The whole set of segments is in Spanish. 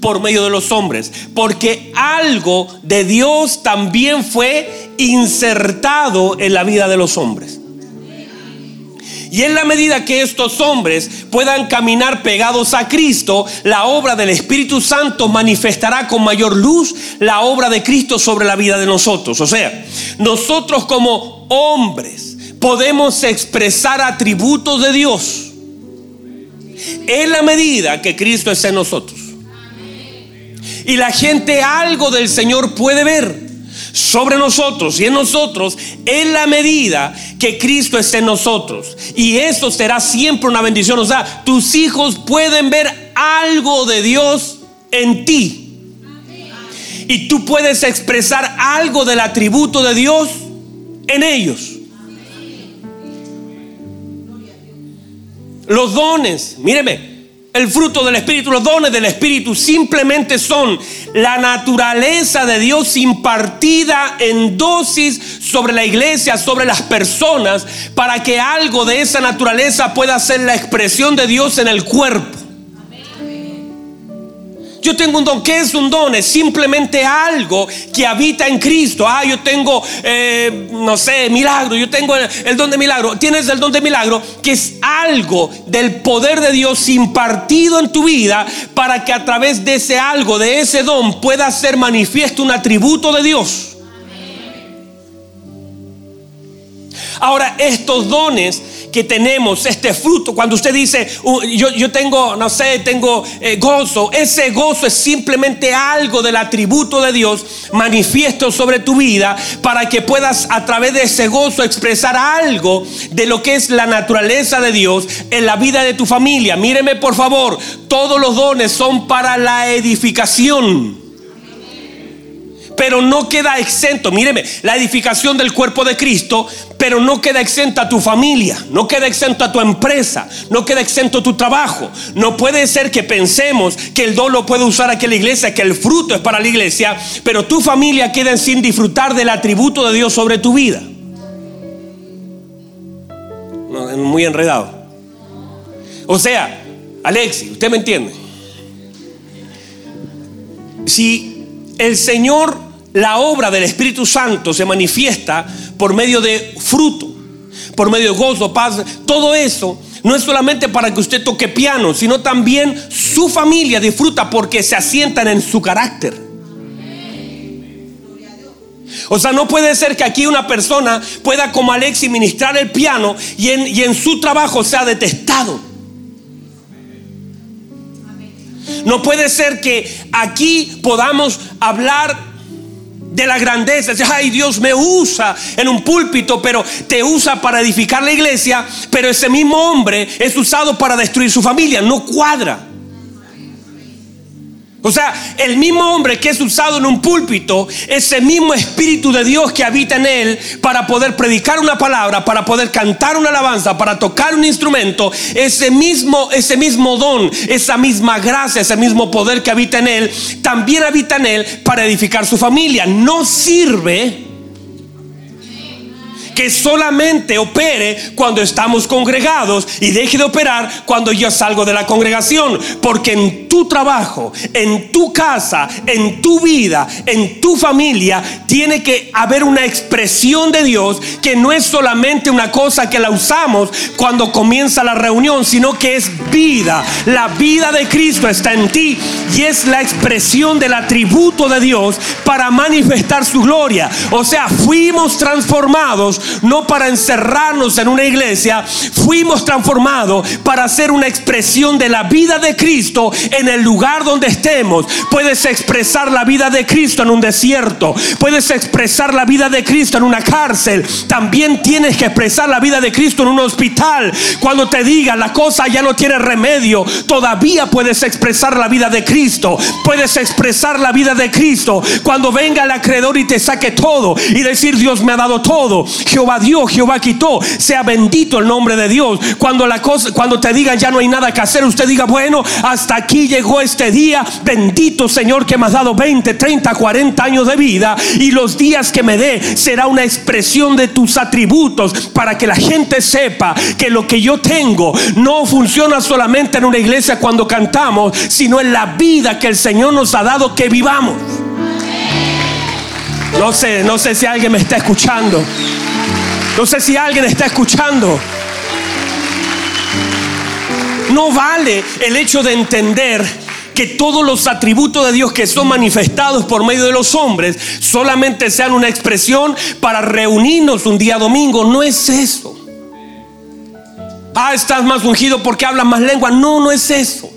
por medio de los hombres, porque algo de Dios también fue insertado en la vida de los hombres. Y en la medida que estos hombres puedan caminar pegados a Cristo, la obra del Espíritu Santo manifestará con mayor luz la obra de Cristo sobre la vida de nosotros. O sea, nosotros como hombres podemos expresar atributos de Dios en la medida que Cristo es en nosotros. Y la gente algo del Señor puede ver sobre nosotros y en nosotros en la medida que Cristo esté en nosotros. Y eso será siempre una bendición. O sea, tus hijos pueden ver algo de Dios en ti. Y tú puedes expresar algo del atributo de Dios en ellos. Los dones, míreme, el fruto del Espíritu, los dones del Espíritu simplemente son la naturaleza de Dios impartida en dosis sobre la iglesia, sobre las personas, para que algo de esa naturaleza pueda ser la expresión de Dios en el cuerpo. Yo tengo un don. ¿Qué es un don? Es simplemente algo que habita en Cristo. Ah, yo tengo, eh, no sé, milagro. Yo tengo el, don de milagro. Tienes el don de milagro, que es algo del poder de Dios impartido en tu vida para que a través de ese algo, de ese don, pueda ser manifiesto un atributo de Dios. Ahora, estos dones que tenemos, este fruto, cuando usted dice, uh, yo, tengo, no sé, tengo eh, gozo, ese gozo es simplemente algo del atributo de Dios manifiesto sobre tu vida para que puedas a través de ese gozo expresar algo de lo que es la naturaleza de Dios en la vida de tu familia. Míreme por favor, todos los dones son para la edificación pero no queda exento, míreme, la edificación del cuerpo de Cristo, pero no queda exenta tu familia, no queda exento a tu empresa, no queda exento tu trabajo. No puede ser que pensemos que el don lo puede usar aquí la iglesia, que el fruto es para la iglesia, pero tu familia queda sin disfrutar del atributo de Dios sobre tu vida. muy enredado. O sea, Alexi, usted me entiende. Si el Señor la obra del Espíritu Santo se manifiesta por medio de fruto, por medio de gozo, paz, todo eso no es solamente para que usted toque piano, sino también su familia disfruta porque se asientan en su carácter. O sea, no puede ser que aquí una persona pueda como Alexi ministrar el piano y en, y en su trabajo sea detestado. No puede ser que aquí podamos hablar de la grandeza. Ay, Dios me usa en un púlpito, pero te usa para edificar la iglesia, pero ese mismo hombre es usado para destruir su familia. No cuadra. O sea, el mismo hombre que es usado en un púlpito, ese mismo Espíritu de Dios que habita en él para poder predicar una palabra, para poder cantar una alabanza, para tocar un instrumento, ese mismo, ese mismo don, esa misma gracia, ese mismo poder que habita en él, también habita en él para edificar su familia. No sirve que solamente opere cuando estamos congregados y deje de operar cuando yo salgo de la congregación. Porque en tu trabajo, en tu casa, en tu vida, en tu familia, tiene que haber una expresión de Dios que no es solamente una cosa que la usamos cuando comienza la reunión, sino que es vida. La vida de Cristo está en ti y es la expresión del atributo de Dios para manifestar su gloria. O sea, fuimos transformados no para encerrarnos en una iglesia, fuimos transformados para hacer una expresión de la vida de Cristo en el lugar donde estemos. Puedes expresar la vida de Cristo en un desierto, puedes expresar la vida de Cristo en una cárcel, también tienes que expresar la vida de Cristo en un hospital. Cuando te diga la cosa ya no tiene remedio, todavía puedes expresar la vida de Cristo, puedes expresar la vida de Cristo cuando venga el acreedor y te saque todo y decir Dios me ha dado todo. Jehová dio, Jehová quitó. Sea bendito el nombre de Dios. Cuando la cosa, cuando te digan ya no hay nada que hacer, usted diga, bueno, hasta aquí llegó este día. Bendito Señor que me has dado 20, 30, 40 años de vida y los días que me dé será una expresión de tus atributos para que la gente sepa que lo que yo tengo no funciona solamente en una iglesia cuando cantamos, sino en la vida que el Señor nos ha dado que vivamos. No sé, no sé si alguien me está escuchando. No sé si alguien está escuchando. No vale el hecho de entender que todos los atributos de Dios que son manifestados por medio de los hombres solamente sean una expresión para reunirnos un día domingo. No es eso. Ah, estás más ungido porque hablas más lengua. No, no es eso.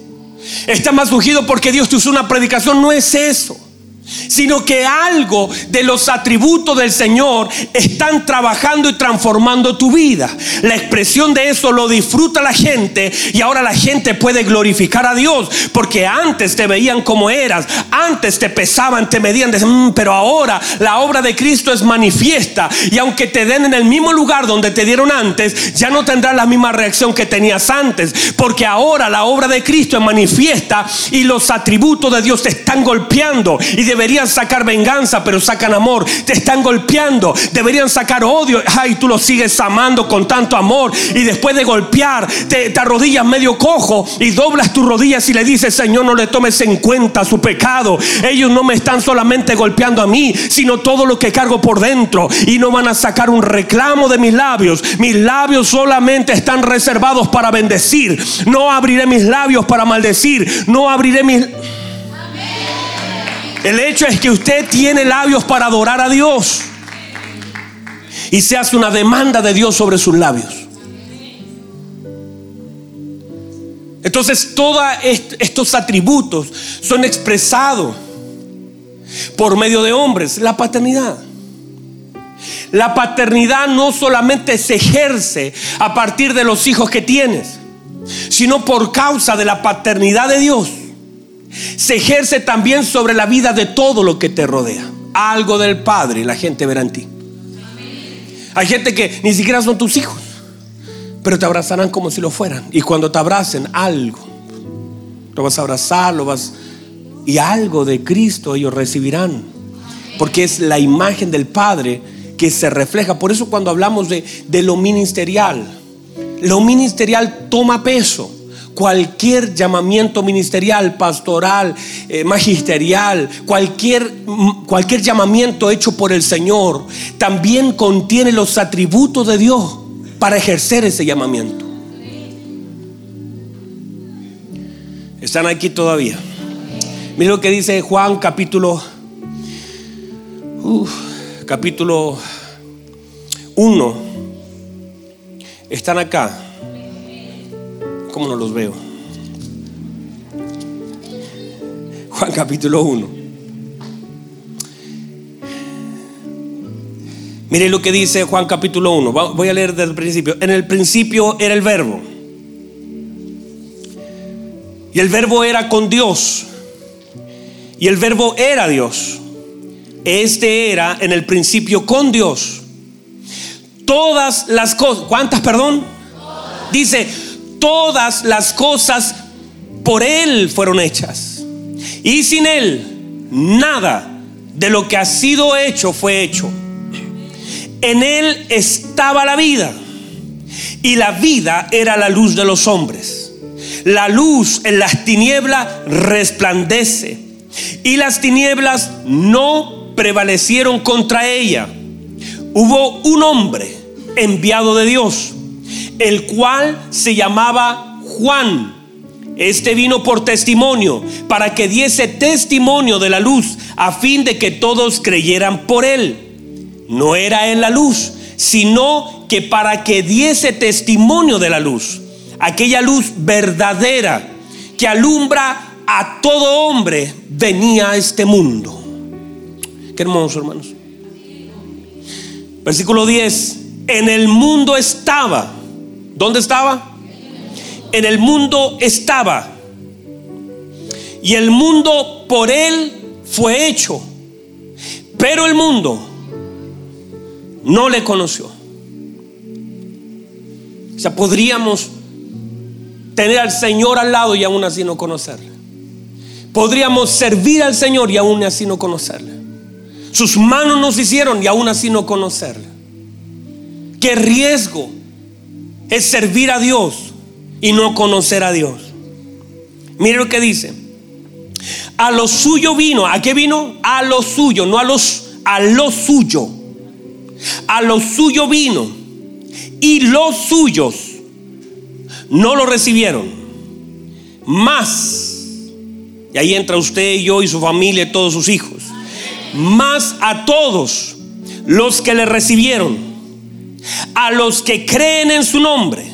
Estás más ungido porque Dios te usó una predicación. No es eso sino que algo de los atributos del Señor están trabajando y transformando tu vida. La expresión de eso lo disfruta la gente y ahora la gente puede glorificar a Dios porque antes te veían como eras, antes te pesaban, te medían, mm, pero ahora la obra de Cristo es manifiesta y aunque te den en el mismo lugar donde te dieron antes, ya no tendrás la misma reacción que tenías antes, porque ahora la obra de Cristo es manifiesta y los atributos de Dios te están golpeando y deberían sacar venganza, pero sacan amor. Te están golpeando, deberían sacar odio. Ay, tú lo sigues amando con tanto amor. Y después de golpear, te, te arrodillas medio cojo y doblas tus rodillas y le dices, Señor, no le tomes en cuenta su pecado. Ellos no me están solamente golpeando a mí, sino todo lo que cargo por dentro. Y no van a sacar un reclamo de mis labios. Mis labios solamente están reservados para bendecir. No abriré mis labios para maldecir. No abriré mis... El hecho es que usted tiene labios para adorar a Dios. Y se hace una demanda de Dios sobre sus labios. Entonces todos estos atributos son expresados por medio de hombres. La paternidad. La paternidad no solamente se ejerce a partir de los hijos que tienes, sino por causa de la paternidad de Dios se ejerce también sobre la vida de todo lo que te rodea. Algo del Padre la gente verá en ti. Hay gente que ni siquiera son tus hijos, pero te abrazarán como si lo fueran. Y cuando te abracen, algo. Lo vas a abrazar, lo vas... Y algo de Cristo ellos recibirán. Porque es la imagen del Padre que se refleja. Por eso cuando hablamos de, de lo ministerial, lo ministerial toma peso cualquier llamamiento ministerial, pastoral, eh, magisterial, cualquier, mm, cualquier llamamiento hecho por el Señor, también contiene los atributos de Dios para ejercer ese llamamiento. Están aquí todavía. Mira lo que dice Juan capítulo capítulo 1. Están acá. ¿Cómo no los veo? Juan capítulo 1. Mire lo que dice Juan capítulo 1. Voy a leer desde el principio. En el principio era el verbo. Y el verbo era con Dios. Y el verbo era Dios. Este era en el principio con Dios. Todas las cosas. ¿Cuántas, perdón? Dice, todas las cosas por Él fueron hechas. Y sin Él, nada de lo que ha sido hecho fue hecho. En Él estaba la vida. Y la vida era la luz de los hombres. La luz en las tinieblas resplandece. Y las tinieblas no prevalecieron contra ella. Hubo un hombre enviado de Dios el cual se llamaba Juan. Este vino por testimonio, para que diese testimonio de la luz, a fin de que todos creyeran por él. No era en la luz, sino que para que diese testimonio de la luz, aquella luz verdadera que alumbra a todo hombre, venía a este mundo. Qué hermoso, hermanos. Versículo 10. En el mundo estaba ¿Dónde estaba? En el mundo estaba. Y el mundo por él fue hecho. Pero el mundo no le conoció. O sea, podríamos tener al Señor al lado y aún así no conocerle. Podríamos servir al Señor y aún así no conocerle. Sus manos nos hicieron y aún así no conocerle. Qué riesgo es servir a Dios y no conocer a Dios. Mire lo que dice. A lo suyo vino. ¿A qué vino? A lo suyo, no a los a lo suyo. A lo suyo vino. Y los suyos no lo recibieron. Más. Y ahí entra usted y yo y su familia y todos sus hijos. Más a todos los que le recibieron. A los que creen en su nombre.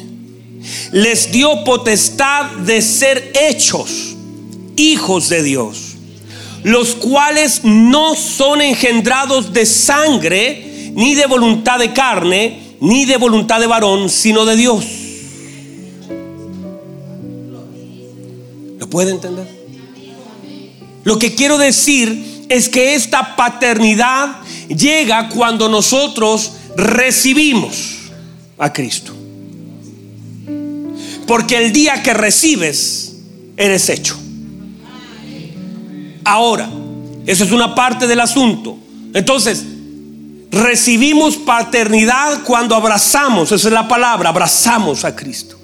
Les dio potestad de ser hechos hijos de Dios. Los cuales no son engendrados de sangre, ni de voluntad de carne, ni de voluntad de varón, sino de Dios. ¿Lo puede entender? Lo que quiero decir es que esta paternidad llega cuando nosotros recibimos a Cristo. Porque el día que recibes, eres hecho. Ahora, esa es una parte del asunto. Entonces, recibimos paternidad cuando abrazamos, esa es la palabra, abrazamos a Cristo.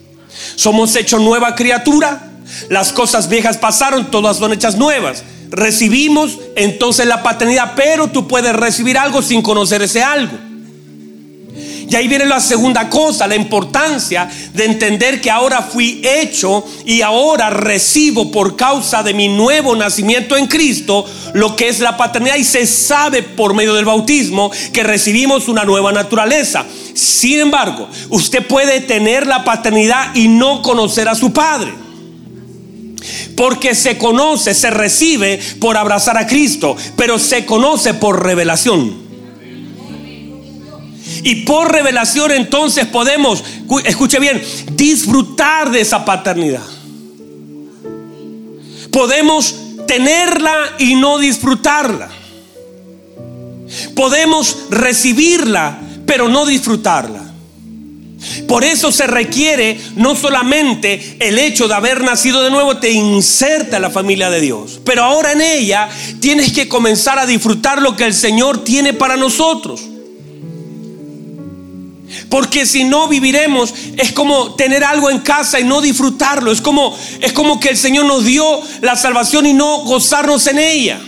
Somos hechos nueva criatura las cosas viejas pasaron, todas son hechas nuevas. Recibimos entonces la paternidad, pero tú puedes recibir algo sin conocer ese algo. Y ahí viene la segunda cosa, la importancia de entender que ahora fui hecho y ahora recibo por causa de mi nuevo nacimiento en Cristo lo que es la paternidad y se sabe por medio del bautismo que recibimos una nueva naturaleza. Sin embargo, usted puede tener la paternidad y no conocer a su padre. Porque se conoce, se recibe por abrazar a Cristo, pero se conoce por revelación. Y por revelación entonces podemos, escuche bien, disfrutar de esa paternidad. Podemos tenerla y no disfrutarla. Podemos recibirla, pero no disfrutarla. Por eso se requiere no solamente el hecho de haber nacido de nuevo te inserta en la familia de Dios, pero ahora en ella tienes que comenzar a disfrutar lo que el Señor tiene para nosotros. Porque si no viviremos es como tener algo en casa y no disfrutarlo, es como es como que el Señor nos dio la salvación y no gozarnos en ella.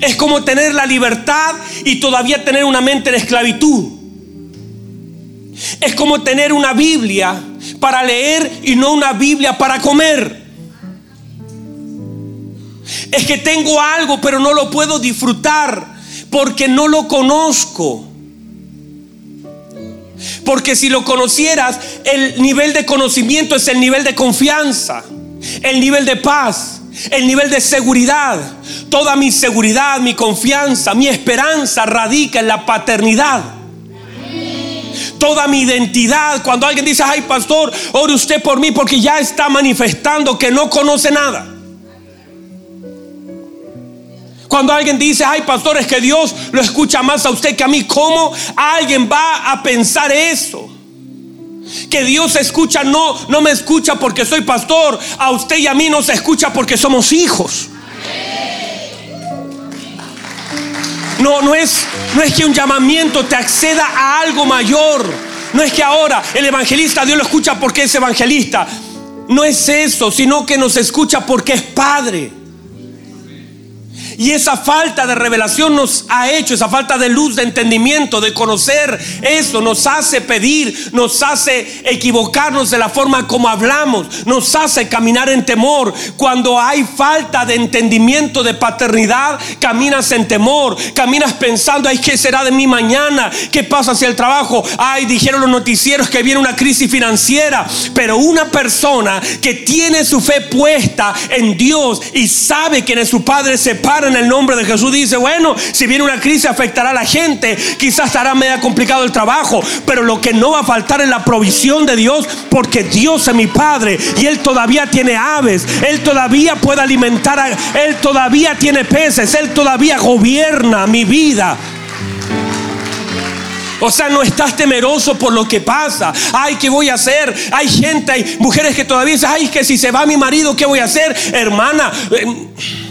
Es como tener la libertad y todavía tener una mente de esclavitud. Es como tener una Biblia para leer y no una Biblia para comer. Es que tengo algo pero no lo puedo disfrutar porque no lo conozco. Porque si lo conocieras, el nivel de conocimiento es el nivel de confianza, el nivel de paz, el nivel de seguridad. Toda mi seguridad, mi confianza, mi esperanza radica en la paternidad toda mi identidad. Cuando alguien dice, ay pastor, ore usted por mí porque ya está manifestando que no conoce nada. Cuando alguien dice, ay pastor, es que Dios lo escucha más a usted que a mí, ¿cómo alguien va a pensar eso? Que Dios escucha, no, no me escucha porque soy pastor, a usted y a mí no se escucha porque somos hijos. No, no es, no es que un llamamiento te acceda a algo mayor. No es que ahora el evangelista Dios lo escucha porque es evangelista. No es eso, sino que nos escucha porque es padre. Y esa falta de revelación nos ha hecho, esa falta de luz, de entendimiento, de conocer eso, nos hace pedir, nos hace equivocarnos de la forma como hablamos, nos hace caminar en temor. Cuando hay falta de entendimiento de paternidad, caminas en temor, caminas pensando, ay, ¿qué será de mí mañana? ¿Qué pasa hacia el trabajo? Ay, dijeron los noticieros que viene una crisis financiera. Pero una persona que tiene su fe puesta en Dios y sabe que en su Padre se para en el nombre de Jesús dice, bueno, si viene una crisis afectará a la gente, quizás estará medio complicado el trabajo, pero lo que no va a faltar es la provisión de Dios, porque Dios es mi Padre y Él todavía tiene aves, Él todavía puede alimentar, a, Él todavía tiene peces, Él todavía gobierna mi vida. O sea, no estás temeroso por lo que pasa. Ay, ¿qué voy a hacer? Hay gente, hay mujeres que todavía dicen, ay, que si se va mi marido, ¿qué voy a hacer? Hermana. Eh,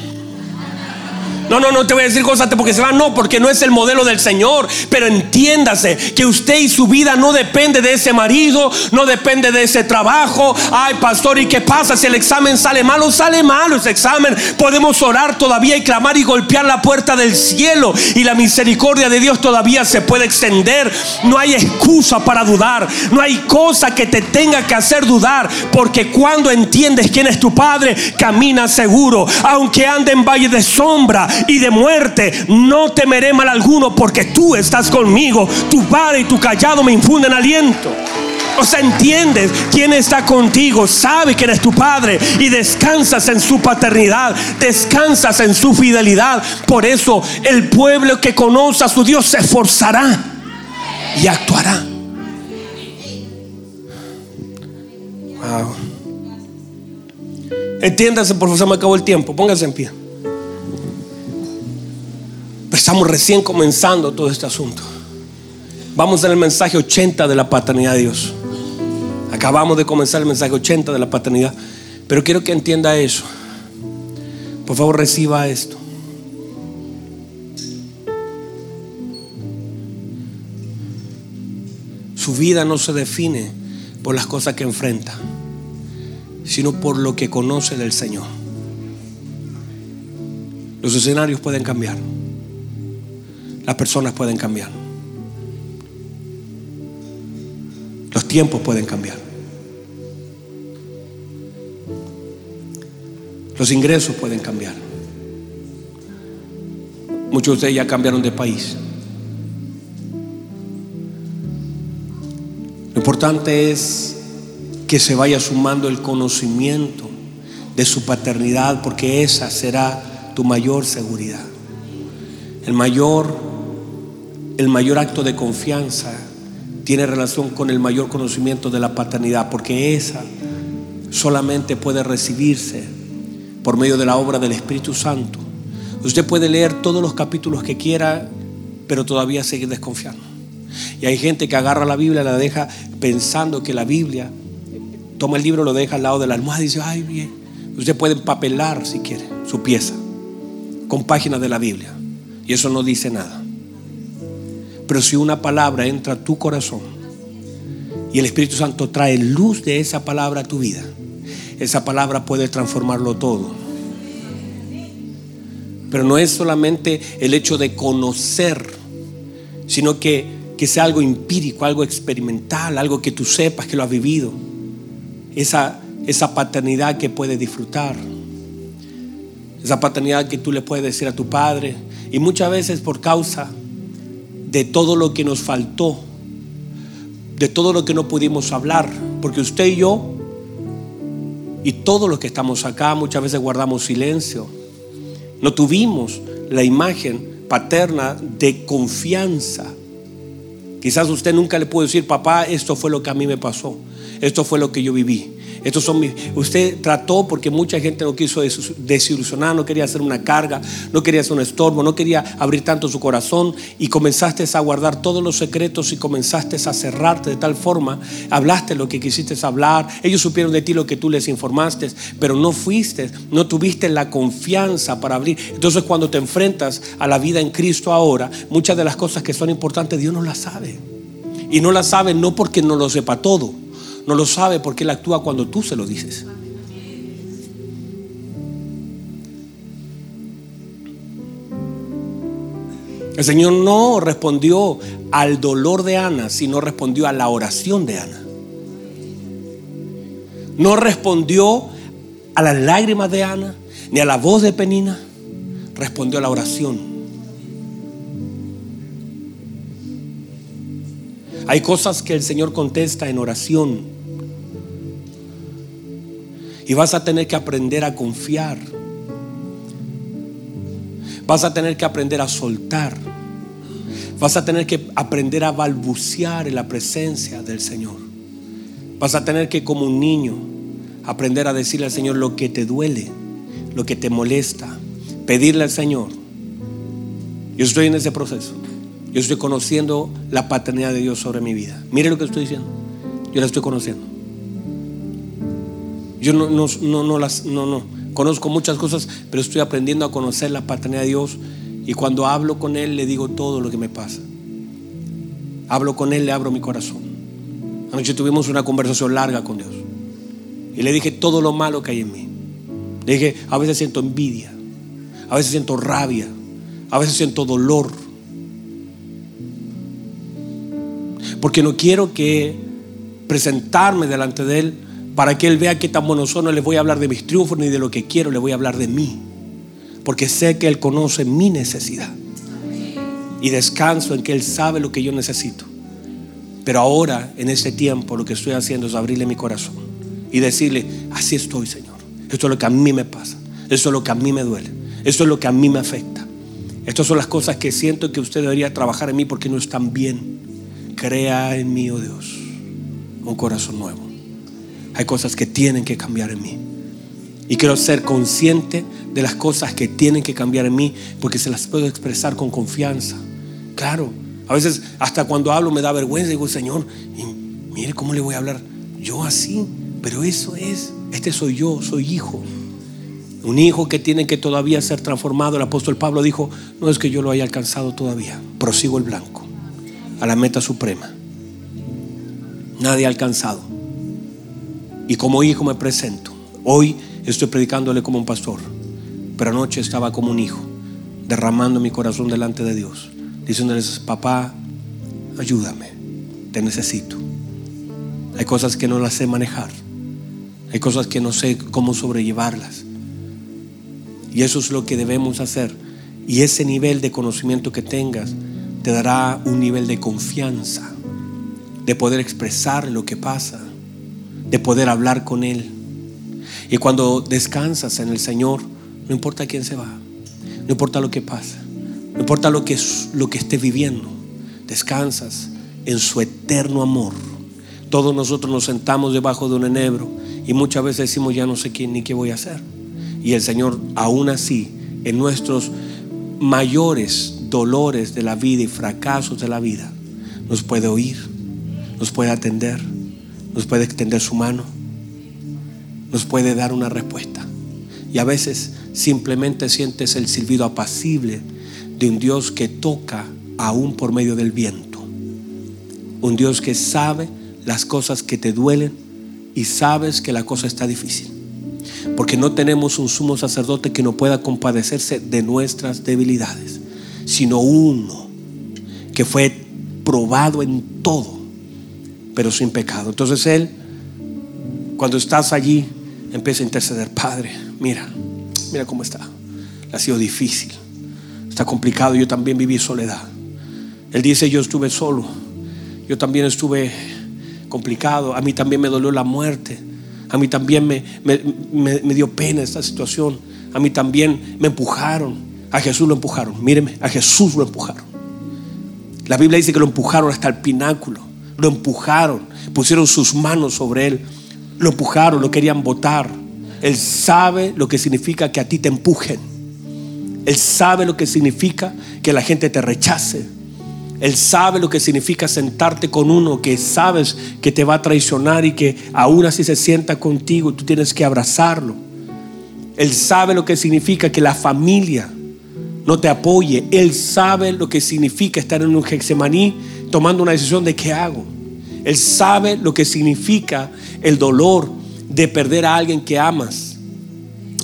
no, no, no te voy a decir cosas porque se van, no, porque no es el modelo del Señor. Pero entiéndase que usted y su vida no depende de ese marido, no depende de ese trabajo. Ay, pastor, ¿y qué pasa si el examen sale malo? Sale malo ese examen. Podemos orar todavía y clamar y golpear la puerta del cielo. Y la misericordia de Dios todavía se puede extender. No hay excusa para dudar. No hay cosa que te tenga que hacer dudar. Porque cuando entiendes quién es tu Padre, camina seguro. Aunque ande en valle de sombra y de muerte, no temeré mal alguno porque tú estás conmigo. Tu padre y tu callado me infunden aliento. O sea, entiendes quién está contigo, sabe quién es tu padre y descansas en su paternidad, descansas en su fidelidad. Por eso el pueblo que conoce a su Dios se esforzará y actuará. Wow. Entiéndase, por favor, se me acabó el tiempo. Póngase en pie. Estamos recién comenzando todo este asunto. Vamos en el mensaje 80 de la paternidad de Dios. Acabamos de comenzar el mensaje 80 de la paternidad. Pero quiero que entienda eso. Por favor, reciba esto. Su vida no se define por las cosas que enfrenta, sino por lo que conoce del Señor. Los escenarios pueden cambiar las personas pueden cambiar. Los tiempos pueden cambiar. Los ingresos pueden cambiar. Muchos de ustedes ya cambiaron de país. Lo importante es que se vaya sumando el conocimiento de su paternidad porque esa será tu mayor seguridad. El mayor el mayor acto de confianza tiene relación con el mayor conocimiento de la paternidad, porque esa solamente puede recibirse por medio de la obra del Espíritu Santo. Usted puede leer todos los capítulos que quiera, pero todavía seguir desconfiando. Y hay gente que agarra la Biblia, la deja pensando que la Biblia, toma el libro, lo deja al lado de la almohada y dice, ay, bien. Usted puede empapelar si quiere su pieza con páginas de la Biblia. Y eso no dice nada. Pero si una palabra entra a tu corazón y el Espíritu Santo trae luz de esa palabra a tu vida, esa palabra puede transformarlo todo. Pero no es solamente el hecho de conocer, sino que, que sea algo empírico, algo experimental, algo que tú sepas que lo has vivido. Esa, esa paternidad que puedes disfrutar. Esa paternidad que tú le puedes decir a tu padre. Y muchas veces por causa de todo lo que nos faltó, de todo lo que no pudimos hablar, porque usted y yo y todos los que estamos acá muchas veces guardamos silencio. No tuvimos la imagen paterna de confianza. Quizás usted nunca le pudo decir, papá, esto fue lo que a mí me pasó, esto fue lo que yo viví. Estos son mis, usted trató porque mucha gente no quiso desilusionar, no quería hacer una carga, no quería hacer un estorbo, no quería abrir tanto su corazón y comenzaste a guardar todos los secretos y comenzaste a cerrarte de tal forma, hablaste lo que quisiste hablar, ellos supieron de ti lo que tú les informaste, pero no fuiste, no tuviste la confianza para abrir. Entonces cuando te enfrentas a la vida en Cristo ahora, muchas de las cosas que son importantes Dios no las sabe. Y no las sabe no porque no lo sepa todo no lo sabe porque Él actúa cuando tú se lo dices. El Señor no respondió al dolor de Ana, sino respondió a la oración de Ana. No respondió a las lágrimas de Ana, ni a la voz de Penina, respondió a la oración. Hay cosas que el Señor contesta en oración y vas a tener que aprender a confiar. Vas a tener que aprender a soltar. Vas a tener que aprender a balbucear en la presencia del Señor. Vas a tener que como un niño aprender a decirle al Señor lo que te duele, lo que te molesta. Pedirle al Señor. Yo estoy en ese proceso. Yo estoy conociendo la paternidad de Dios sobre mi vida. Mire lo que estoy diciendo. Yo la estoy conociendo. Yo no, no, no, las, no, no. Conozco muchas cosas, pero estoy aprendiendo a conocer la paternidad de Dios. Y cuando hablo con Él, le digo todo lo que me pasa. Hablo con Él, le abro mi corazón. Anoche tuvimos una conversación larga con Dios. Y le dije todo lo malo que hay en mí. Le dije, a veces siento envidia, a veces siento rabia, a veces siento dolor. Porque no quiero que presentarme delante de Él para que Él vea qué tan bueno son. No le voy a hablar de mis triunfos ni de lo que quiero, le voy a hablar de mí. Porque sé que Él conoce mi necesidad. Y descanso en que Él sabe lo que yo necesito. Pero ahora, en este tiempo, lo que estoy haciendo es abrirle mi corazón y decirle, así estoy, Señor. Esto es lo que a mí me pasa. Esto es lo que a mí me duele. Esto es lo que a mí me afecta. Estas son las cosas que siento que usted debería trabajar en mí porque no están bien. Crea en mí, oh Dios, un corazón nuevo. Hay cosas que tienen que cambiar en mí. Y quiero ser consciente de las cosas que tienen que cambiar en mí porque se las puedo expresar con confianza. Claro, a veces hasta cuando hablo me da vergüenza. Digo, Señor, mire cómo le voy a hablar yo así. Pero eso es, este soy yo, soy hijo. Un hijo que tiene que todavía ser transformado. El apóstol Pablo dijo, no es que yo lo haya alcanzado todavía, prosigo el blanco, a la meta suprema. Nadie ha alcanzado. Y como hijo me presento. Hoy estoy predicándole como un pastor, pero anoche estaba como un hijo, derramando mi corazón delante de Dios, diciéndoles, papá, ayúdame, te necesito. Hay cosas que no las sé manejar, hay cosas que no sé cómo sobrellevarlas. Y eso es lo que debemos hacer. Y ese nivel de conocimiento que tengas te dará un nivel de confianza, de poder expresar lo que pasa, de poder hablar con Él. Y cuando descansas en el Señor, no importa quién se va, no importa lo que pasa, no importa lo que, lo que esté viviendo, descansas en su eterno amor. Todos nosotros nos sentamos debajo de un enebro y muchas veces decimos ya no sé quién ni qué voy a hacer. Y el Señor aún así, en nuestros mayores dolores de la vida y fracasos de la vida, nos puede oír, nos puede atender nos puede extender su mano, nos puede dar una respuesta. Y a veces simplemente sientes el silbido apacible de un Dios que toca aún por medio del viento. Un Dios que sabe las cosas que te duelen y sabes que la cosa está difícil. Porque no tenemos un sumo sacerdote que no pueda compadecerse de nuestras debilidades, sino uno que fue probado en todo pero sin pecado. Entonces Él, cuando estás allí, empieza a interceder. Padre, mira, mira cómo está. Ha sido difícil, está complicado. Yo también viví soledad. Él dice, yo estuve solo. Yo también estuve complicado. A mí también me dolió la muerte. A mí también me, me, dio pena esta situación. A mí también me empujaron. A Jesús lo empujaron. Míreme, a Jesús lo empujaron. La Biblia dice que lo empujaron hasta el pináculo lo empujaron, pusieron sus manos sobre él, lo empujaron, lo querían botar. Él sabe lo que significa que a ti te empujen. Él sabe lo que significa que la gente te rechace. Él sabe lo que significa sentarte con uno que sabes que te va a traicionar y que aún así se sienta contigo, tú tienes que abrazarlo. Él sabe lo que significa que la familia no te apoye. Él sabe lo que significa estar en un Gexemaní tomando una decisión de qué hago. Él sabe lo que significa el dolor de perder a alguien que amas.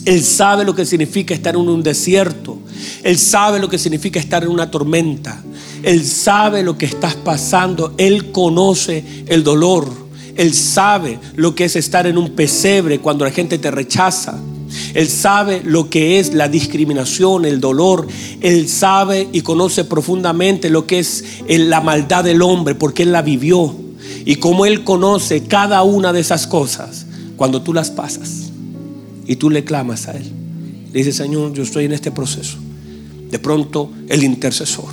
Él sabe lo que significa estar en un desierto. Él sabe lo que significa estar en una tormenta. Él sabe lo que estás pasando. Él conoce el dolor. Él sabe lo que es estar en un pesebre cuando la gente te rechaza. Él sabe lo que es la discriminación, el dolor. Él sabe y conoce profundamente lo que es la maldad del hombre, porque Él la vivió. Y como Él conoce cada una de esas cosas, cuando tú las pasas y tú le clamas a Él, le dices, Señor, yo estoy en este proceso. De pronto el intercesor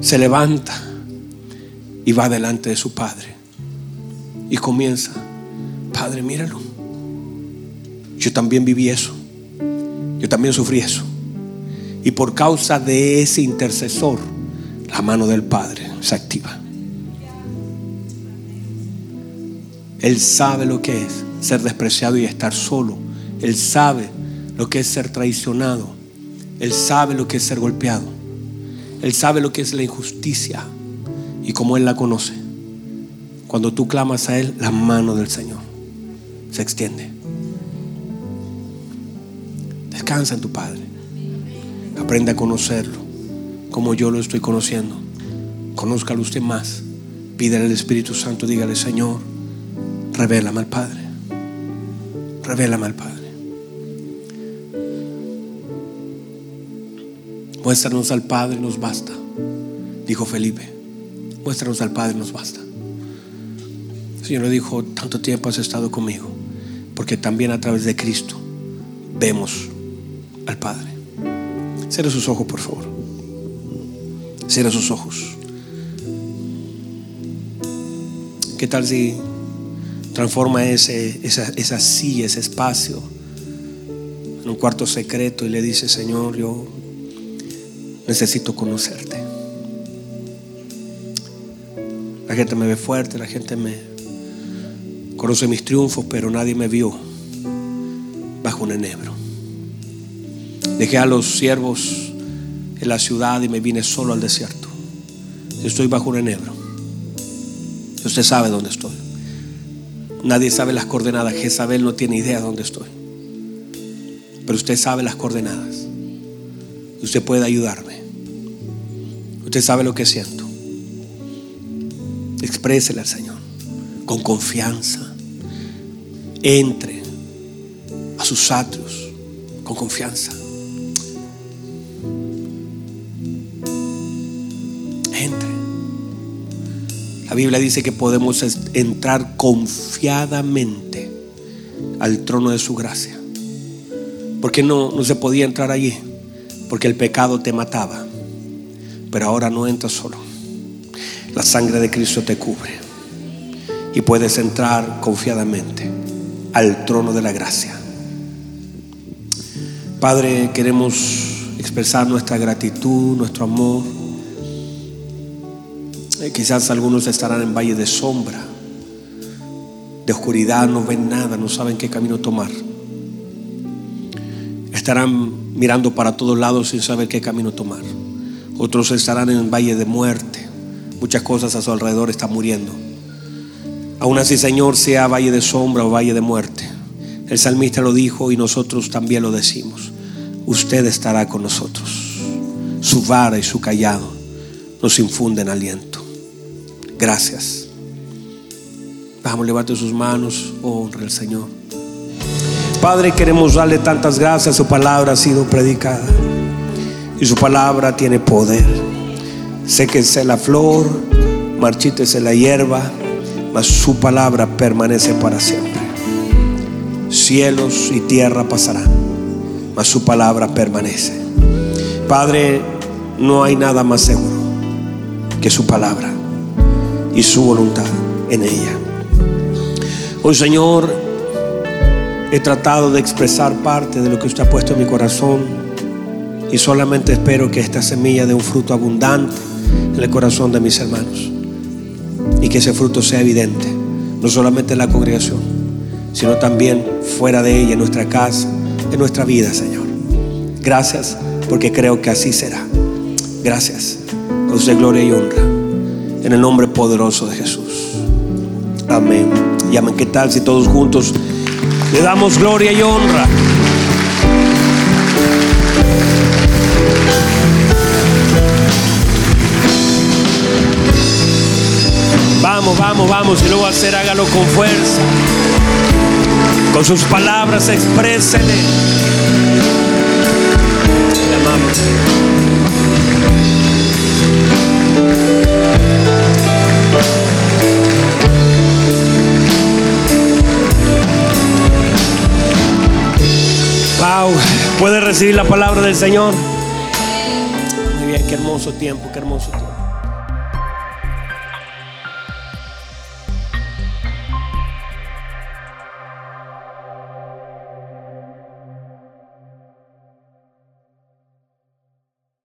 se levanta y va delante de su Padre y comienza, Padre, míralo yo también viví eso. Yo también sufrí eso. Y por causa de ese intercesor, la mano del Padre se activa. Él sabe lo que es ser despreciado y estar solo. Él sabe lo que es ser traicionado. Él sabe lo que es ser golpeado. Él sabe lo que es la injusticia y como Él la conoce. Cuando tú clamas a Él, la mano del Señor se extiende. Descansa en tu Padre. Aprende a conocerlo como yo lo estoy conociendo. Conózcalo usted más. Pídele al Espíritu Santo, dígale, Señor, revélame al Padre. Revélame al Padre. Muéstranos al Padre, nos basta. Dijo Felipe. Muéstranos al Padre, nos basta. El Señor le dijo, tanto tiempo has estado conmigo, porque también a través de Cristo vemos al Padre. Cierra sus ojos, por favor. Cierra sus ojos. ¿Qué tal si transforma ese, esa, esa silla, ese espacio, en un cuarto secreto y le dice, Señor, yo necesito conocerte? La gente me ve fuerte, la gente me conoce mis triunfos, pero nadie me vio bajo un enebro. Dejé a los siervos en la ciudad y me vine solo al desierto. Estoy bajo un enebro. Usted sabe dónde estoy. Nadie sabe las coordenadas. Jezabel no tiene idea de dónde estoy. Pero usted sabe las coordenadas. Usted puede ayudarme. Usted sabe lo que siento. Exprésele al Señor con confianza. Entre a sus atrios con confianza. La Biblia dice que podemos entrar confiadamente al trono de su gracia. Porque no, no se podía entrar allí? Porque el pecado te mataba. Pero ahora no entras solo. La sangre de Cristo te cubre. Y puedes entrar confiadamente al trono de la gracia. Padre, queremos expresar nuestra gratitud, nuestro amor. Eh, quizás algunos estarán en valle de sombra, de oscuridad, no ven nada, no saben qué camino tomar. Estarán mirando para todos lados sin saber qué camino tomar. Otros estarán en valle de muerte. Muchas cosas a su alrededor están muriendo. Aún así, Señor, sea valle de sombra o valle de muerte. El salmista lo dijo y nosotros también lo decimos. Usted estará con nosotros. Su vara y su callado nos infunden aliento. Gracias. Vamos, levante sus manos, honra al Señor. Padre, queremos darle tantas gracias. Su palabra ha sido predicada y su palabra tiene poder. Séquese la flor, marchítese la hierba, mas su palabra permanece para siempre. Cielos y tierra pasarán, mas su palabra permanece. Padre, no hay nada más seguro que su palabra y su voluntad en ella. Hoy, Señor, he tratado de expresar parte de lo que usted ha puesto en mi corazón y solamente espero que esta semilla dé un fruto abundante en el corazón de mis hermanos. Y que ese fruto sea evidente, no solamente en la congregación, sino también fuera de ella, en nuestra casa, en nuestra vida, Señor. Gracias porque creo que así será. Gracias. A usted gloria y honra. En el nombre poderoso de Jesús. Amén. Y amén. ¿Qué tal si todos juntos le damos gloria y honra? Vamos, vamos, vamos. Y luego hacer, hágalo con fuerza. Con sus palabras exprésele. Recibir la palabra del Señor. Muy bien, qué hermoso tiempo, qué hermoso tiempo.